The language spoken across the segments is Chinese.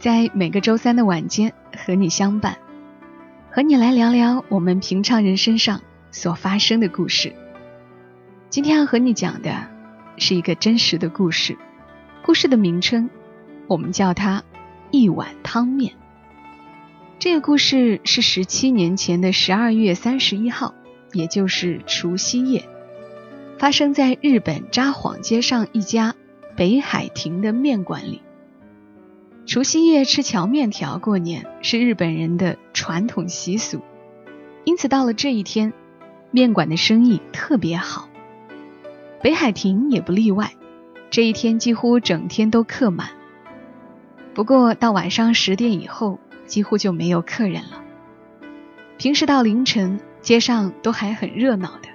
在每个周三的晚间和你相伴，和你来聊聊我们平常人身上所发生的故事。今天要和你讲的是一个真实的故事，故事的名称我们叫它“一碗汤面”。这个故事是十七年前的十二月三十一号，也就是除夕夜。发生在日本札幌街上一家北海亭的面馆里。除夕夜吃荞面条过年是日本人的传统习俗，因此到了这一天，面馆的生意特别好。北海亭也不例外，这一天几乎整天都客满。不过到晚上十点以后，几乎就没有客人了。平时到凌晨，街上都还很热闹的。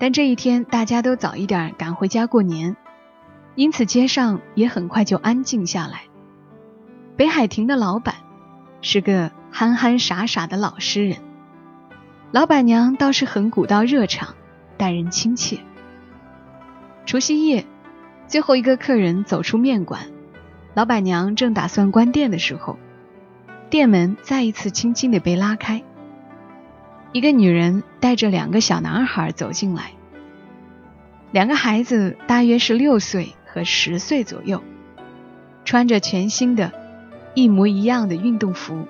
但这一天大家都早一点赶回家过年，因此街上也很快就安静下来。北海亭的老板是个憨憨傻傻的老实人，老板娘倒是很古道热肠，待人亲切。除夕夜，最后一个客人走出面馆，老板娘正打算关店的时候，店门再一次轻轻地被拉开。一个女人带着两个小男孩走进来，两个孩子大约是六岁和十岁左右，穿着全新的、一模一样的运动服。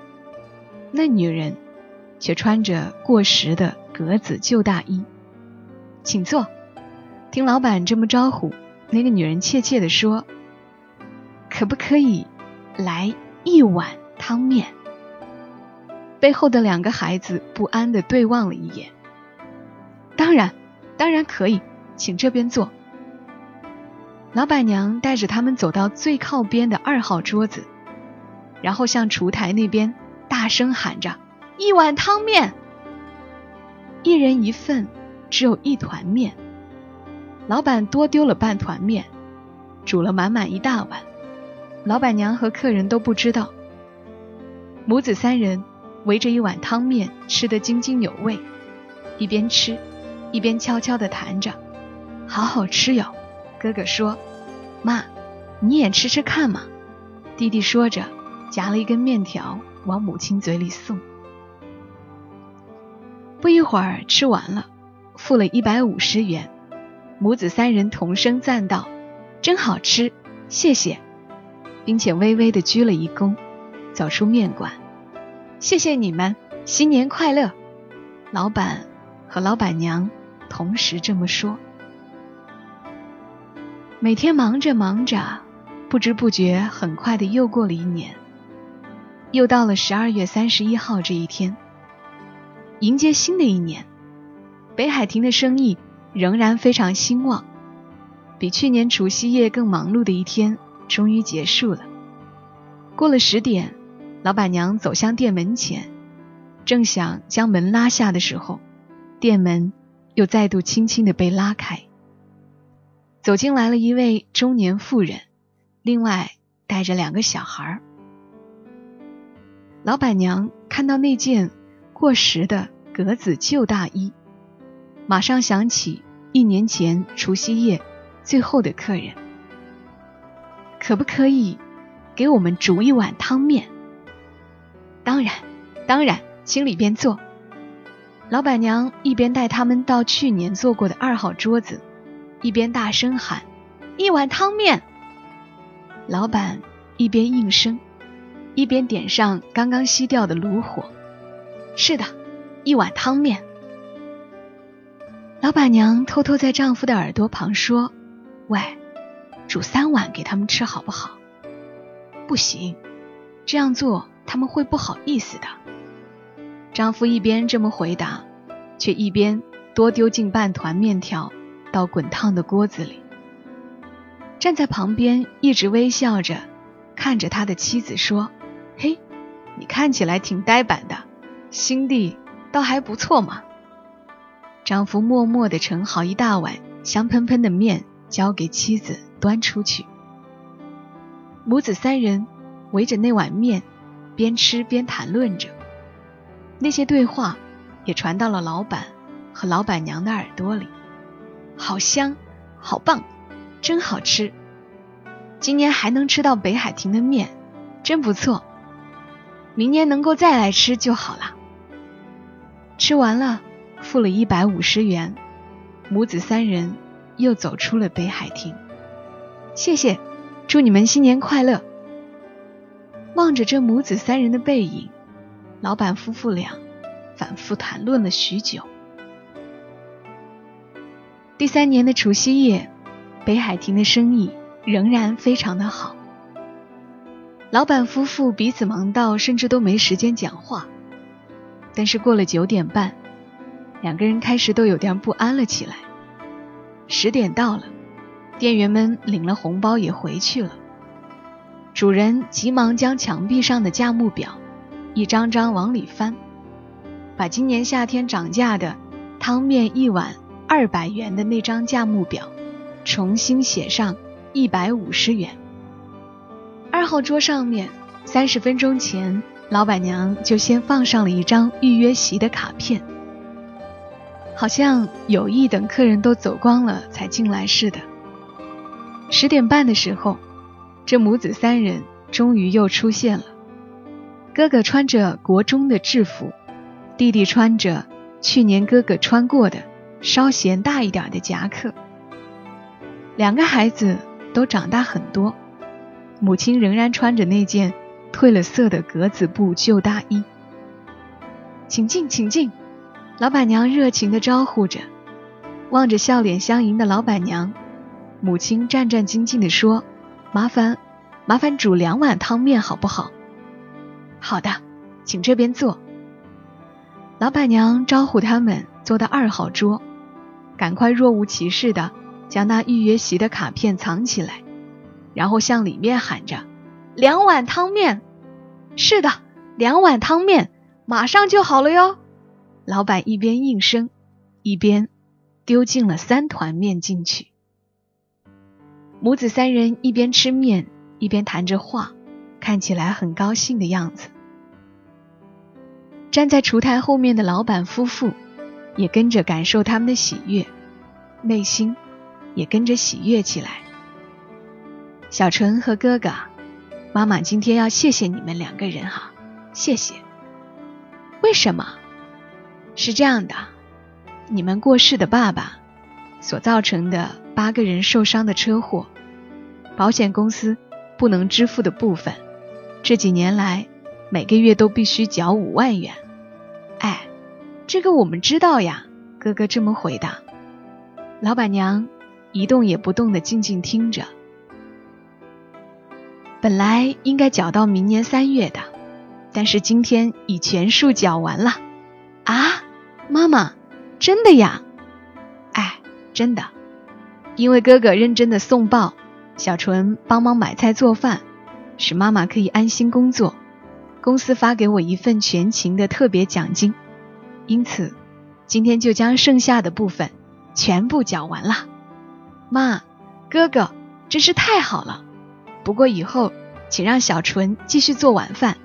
那女人却穿着过时的格子旧大衣。请坐。听老板这么招呼，那个女人怯怯地说：“可不可以来一碗汤面？”背后的两个孩子不安地对望了一眼。当然，当然可以，请这边坐。老板娘带着他们走到最靠边的二号桌子，然后向厨台那边大声喊着：“一碗汤面，一人一份，只有一团面。”老板多丢了半团面，煮了满满一大碗。老板娘和客人都不知道。母子三人。围着一碗汤面吃得津津有味，一边吃，一边悄悄地谈着：“好好吃哟。”哥哥说：“妈，你也吃吃看嘛。”弟弟说着，夹了一根面条往母亲嘴里送。不一会儿吃完了，付了一百五十元，母子三人同声赞道：“真好吃，谢谢！”并且微微地鞠了一躬，走出面馆。谢谢你们，新年快乐！老板和老板娘同时这么说。每天忙着忙着，不知不觉很快的又过了一年，又到了十二月三十一号这一天，迎接新的一年。北海亭的生意仍然非常兴旺，比去年除夕夜更忙碌的一天终于结束了。过了十点。老板娘走向店门前，正想将门拉下的时候，店门又再度轻轻的被拉开，走进来了一位中年妇人，另外带着两个小孩。老板娘看到那件过时的格子旧大衣，马上想起一年前除夕夜最后的客人，可不可以给我们煮一碗汤面？当然，当然，请里边坐。老板娘一边带他们到去年坐过的二号桌子，一边大声喊：“一碗汤面。”老板一边应声，一边点上刚刚熄掉的炉火。“是的，一碗汤面。”老板娘偷偷在丈夫的耳朵旁说：“喂，煮三碗给他们吃好不好？”“不行，这样做。”他们会不好意思的。丈夫一边这么回答，却一边多丢进半团面条到滚烫的锅子里。站在旁边一直微笑着看着他的妻子说：“，你看起来挺呆板的，心地倒还不错嘛。丈夫默默地盛好一大碗香喷喷的面，交给妻子端出去。母子三人围着那碗面，边吃边谈论着。那些对话也传到了老板和老板娘的耳朵里。好香，好棒，真好吃！今年还能吃到北海亭的面，真不错。明年能够再来吃就好了。吃完了。付了一百五十元，母子三人又走出了北海亭。谢谢，祝你们新年快乐。望着这母子三人的背影，老板夫妇俩反复谈论了许久。第三年的除夕夜，北海亭的生意仍然非常的好。老板夫妇彼此忙到甚至都没时间讲话，但是过了九点半。两个人开始都有点不安了起来。十点到了，店员们领了红包也回去了。主人急忙将墙壁上的价目表一张张往里翻，把今年夏天涨价的汤面一碗二百元的那张价目表重新写上一百五十元。二号桌上面，三十分钟前老板娘就先放上了一张预约席的卡片。好像有意等客人都走光了才进来似的。十点半的时候，这母子三人终于又出现了。哥哥穿着国中的制服，弟弟穿着去年哥哥穿过的稍显大一点的夹克。两个孩子都长大很多，母亲仍然穿着那件褪了色的格子布旧大衣。请进，请进。老板娘热情地招呼着，望着笑脸相迎的老板娘，母亲战战兢兢地说：“麻烦，麻烦煮两碗汤面好不好？”“好的，请这边坐。”老板娘招呼他们坐到二号桌，赶快若无其事地将那预约席的卡片藏起来，然后向里面喊着：“两碗汤面。”“是的，两碗汤面，马上就好了哟。”老板一边应声，一边丢进了三团面进去。母子三人一边吃面，一边谈着话，看起来很高兴的样子。站在厨台后面的老板夫妇也跟着感受他们的喜悦，内心也跟着喜悦起来。小纯和哥哥，妈妈今天要谢谢你们两个人哈，谢谢。为什么？是这样的，你们过世的爸爸所造成的八个人受伤的车祸，保险公司不能支付的部分，这几年来每个月都必须缴五万元。哎，这个我们知道呀。哥哥这么回答。老板娘一动也不动的静静听着。本来应该缴到明年三月的，但是今天已全数缴完了。啊，妈妈，真的呀？哎，真的，因为哥哥认真的送报，小纯帮忙买菜做饭，使妈妈可以安心工作，公司发给我一份全勤的特别奖金，因此今天就将剩下的部分全部缴完了。妈，哥哥真是太好了，不过以后请让小纯继续做晚饭，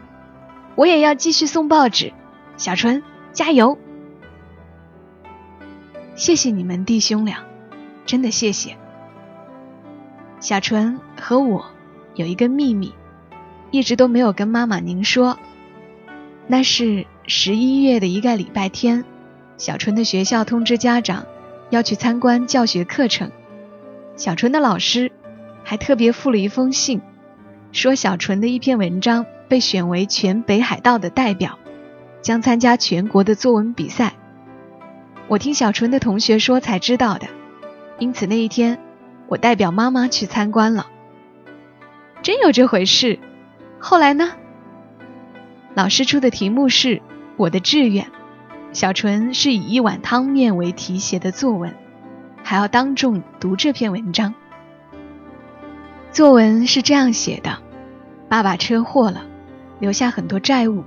我也要继续送报纸，小纯。加油！谢谢你们弟兄俩，真的谢谢。小纯和我有一个秘密，一直都没有跟妈妈您说。那是十一月的一个礼拜天，小纯的学校通知家长要去参观教学课程，小纯的老师还特别附了一封信，说小纯的一篇文章被选为全北海道的代表。将参加全国的作文比赛，我听小纯的同学说才知道的，因此那一天我代表妈妈去参观了。真有这回事？后来呢？老师出的题目是我的志愿，小纯是以一碗汤面为题写的作文，还要当众读这篇文章。作文是这样写的：爸爸车祸了，留下很多债务。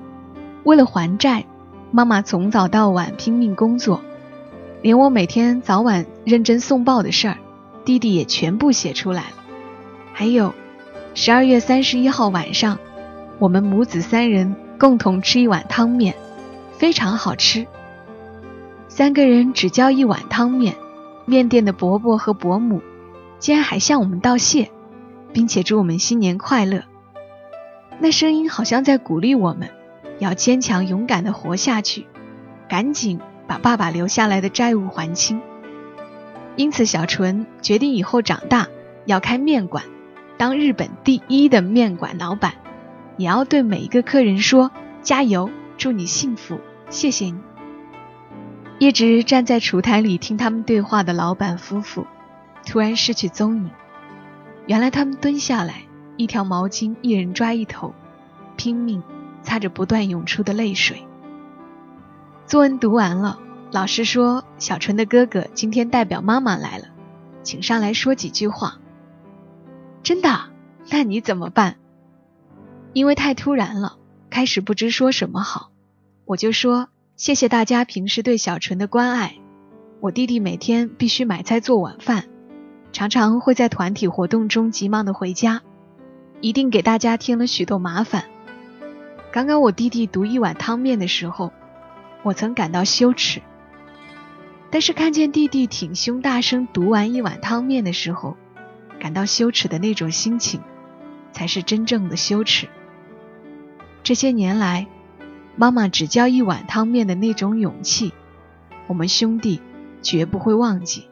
为了还债，妈妈从早到晚拼命工作，连我每天早晚认真送报的事儿，弟弟也全部写出来了。还有，十二月三十一号晚上，我们母子三人共同吃一碗汤面，非常好吃。三个人只叫一碗汤面，面店的伯伯和伯母竟然还向我们道谢，并且祝我们新年快乐。那声音好像在鼓励我们，要坚强勇敢地活下去，赶紧把爸爸留下来的债务还清。因此，小纯决定以后长大要开面馆，当日本第一的面馆老板，也要对每一个客人说：“加油，祝你幸福，谢谢你。”一直站在厨台里听他们对话的老板夫妇，突然失去踪影。原来他们蹲下来，一条毛巾一人抓一头，拼命擦着不断涌出的泪水。作文读完了，老师说小纯的哥哥今天代表妈妈来了，请上来说几句话。真的？那你怎么办？因为太突然了，开始不知说什么好，我就说。谢谢大家平时对小纯的关爱。我弟弟每天必须买菜做晚饭，常常会在团体活动中急忙的回家，一定给大家添了许多麻烦。刚刚我弟弟读一碗汤面的时候，我曾感到羞耻，但是看见弟弟挺胸大声读完一碗汤面的时候，感到羞耻的那种心情，才是真正的羞耻。这些年来。妈妈只教一碗汤面的那种勇气，我们兄弟绝不会忘记。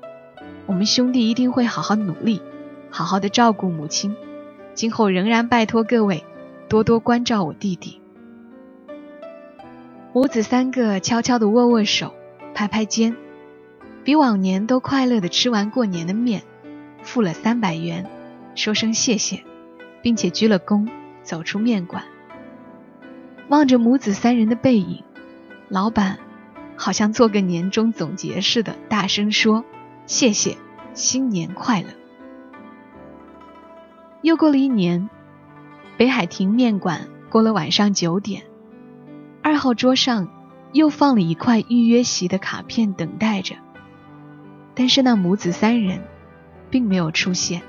我们兄弟一定会好好努力，好好的照顾母亲。今后仍然拜托各位多多关照我弟弟。母子三个悄悄的握握手，拍拍肩，比往年都快乐的吃完过年的面，付了三百元，说声谢谢，并且鞠了躬，走出面馆。望着母子三人的背影，老板好像做个年终总结似的，大声说：“谢谢，新年快乐。”又过了一年，北海亭面馆过了晚上九点，二号桌上又放了一块预约席的卡片，等待着。但是那母子三人并没有出现。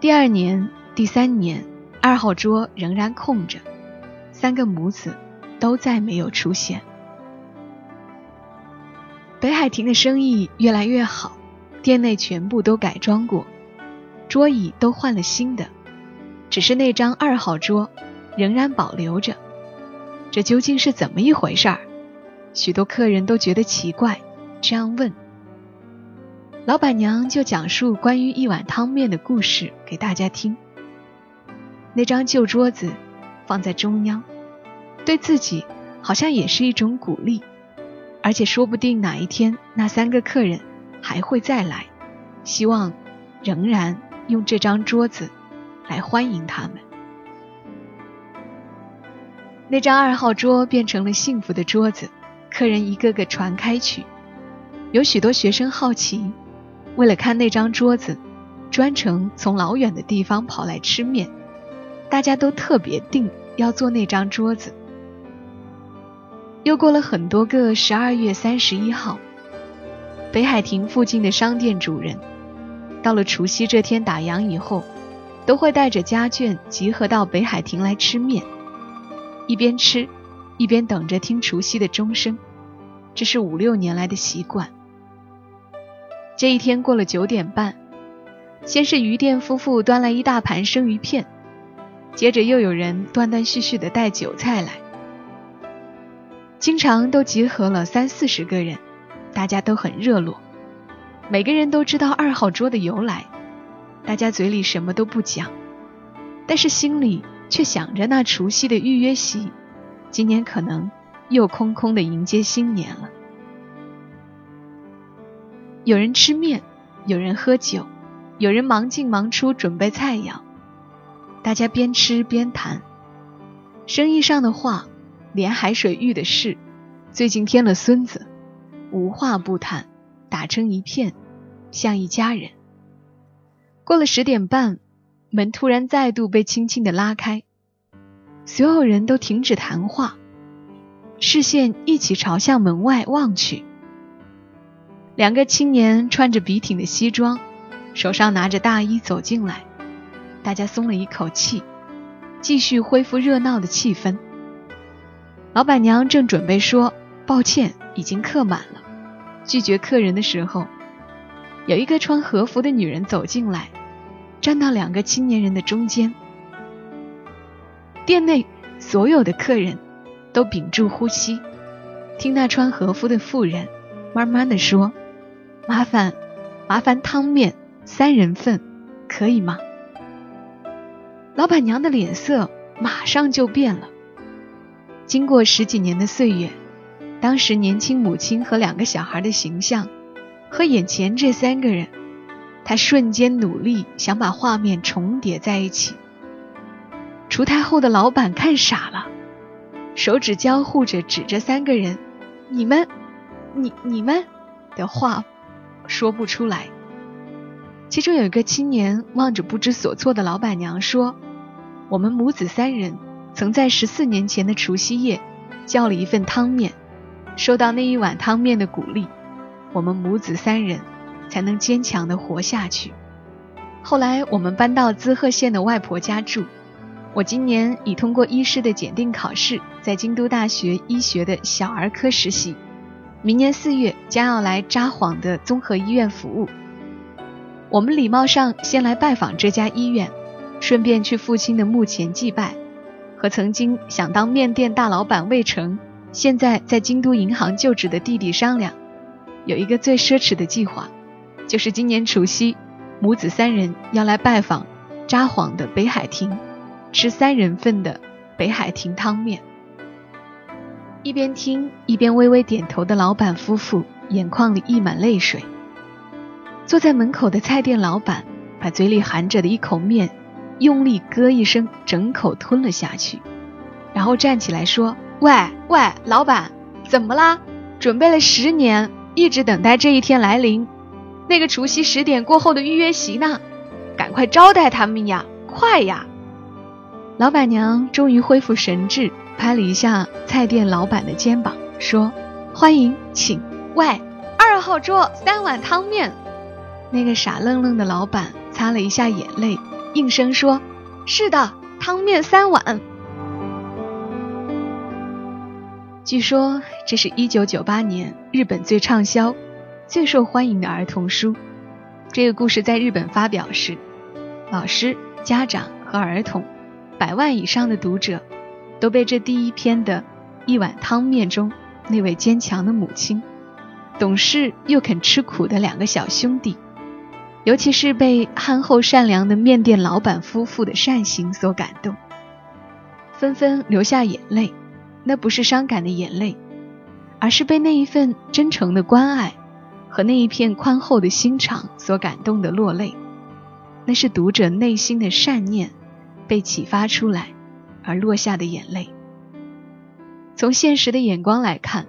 第二年、第三年。二号桌仍然空着，三个母子都再没有出现。北海亭的生意越来越好，店内全部都改装过，桌椅都换了新的，只是那张二号桌仍然保留着。这究竟是怎么一回事儿？许多客人都觉得奇怪，这样问。老板娘就讲述关于一碗汤面的故事给大家听。那张旧桌子放在中央，对自己好像也是一种鼓励，而且说不定哪一天那三个客人还会再来，希望仍然用这张桌子来欢迎他们。那张二号桌变成了幸福的桌子，客人一个个传开去，有许多学生好奇，为了看那张桌子，专程从老远的地方跑来吃面。大家都特别定要坐那张桌子。又过了很多个十二月三十一号，北海亭附近的商店主人，到了除夕这天打烊以后，都会带着家眷集合到北海亭来吃面，一边吃，一边等着听除夕的钟声，这是五六年来的习惯。这一天过了九点半，先是鱼店夫妇端来一大盘生鱼片。接着又有人断断续续的带酒菜来，经常都集合了三四十个人，大家都很热络。每个人都知道二号桌的由来，大家嘴里什么都不讲，但是心里却想着那除夕的预约席，今年可能又空空的迎接新年了。有人吃面，有人喝酒，有人忙进忙出准备菜肴。大家边吃边谈，生意上的话，连海水浴的事，最近添了孙子，无话不谈，打成一片，像一家人。过了十点半，门突然再度被轻轻的拉开，所有人都停止谈话，视线一起朝向门外望去。两个青年穿着笔挺的西装，手上拿着大衣走进来，大家松了一口气，继续恢复热闹的气氛。老板娘正准备说抱歉，已经客满了，拒绝客人的时候，有一个穿和服的女人走进来，站到两个青年人的中间。店内所有的客人都屏住呼吸，听那穿和服的妇人慢慢的说。麻烦，麻烦汤面三人份，可以吗？老板娘的脸色马上就变了。经过十几年的岁月，当时年轻母亲和两个小孩的形象，和眼前这三个人，她瞬间努力想把画面重叠在一起。出太后的老板看傻了，手指交互着指着三个人：“你们，你你们的话。”说不出来。其中有一个青年望着不知所措的老板娘说：“我们母子三人曾在十四年前的除夕夜叫了一份汤面，受到那一碗汤面的鼓励，我们母子三人才能坚强的活下去。后来我们搬到滋贺县的外婆家住。我今年已通过医师的检定考试，在京都大学医学的小儿科实习。”明年四月将要来札幌的综合医院服务。我们礼貌上先来拜访这家医院，顺便去父亲的墓前祭拜，和曾经想当面店大老板魏成，现在在京都银行就职的弟弟商量，有一个最奢侈的计划，就是今年除夕，母子三人要来拜访札幌的北海亭，吃三人份的北海亭汤面。一边听一边微微点头的老板夫妇，眼眶里溢满泪水。坐在门口的菜店老板，把嘴里含着的一口面，用力咯一声，整口吞了下去，然后站起来说：“喂喂，老板，怎么啦？准备了十年，一直等待这一天来临。那个除夕十点过后的预约席呢？赶快招待他们呀，快呀！”老板娘终于恢复神智。拍了一下菜店老板的肩膀，说：“欢迎，请。喂，二号桌三碗汤面。”那个傻愣愣的老板擦了一下眼泪，应声说：“是的，汤面三碗。”据说这是一九九八年日本最畅销、最受欢迎的儿童书。这个故事在日本发表时，老师、家长和儿童百万以上的读者。都被这第一篇的一碗汤面中那位坚强的母亲、懂事又肯吃苦的两个小兄弟，尤其是被憨厚善良的面店老板夫妇的善行所感动，纷纷流下眼泪。那不是伤感的眼泪，而是被那一份真诚的关爱和那一片宽厚的心肠所感动的落泪。那是读者内心的善念被启发出来。而落下的眼泪。从现实的眼光来看，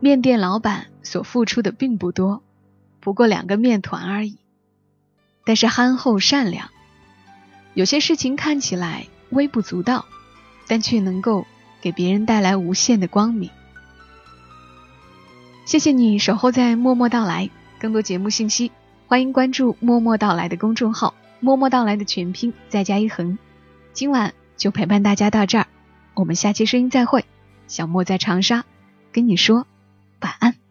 面店老板所付出的并不多，不过两个面团而已。但是憨厚善良，有些事情看起来微不足道，但却能够给别人带来无限的光明。谢谢你守候在默默到来，更多节目信息，欢迎关注默默到来的公众号“默默到来”的全拼再加一横。今晚。就陪伴大家到这儿，我们下期声音再会。小莫在长沙跟你说晚安。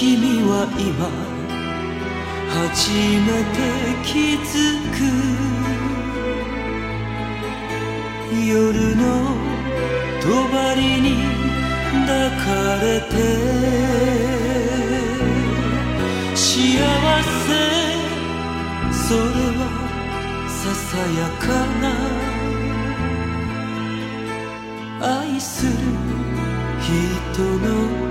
君は今初めて気づく。夜の帳に抱かれて幸せそれはささやかな。愛する人の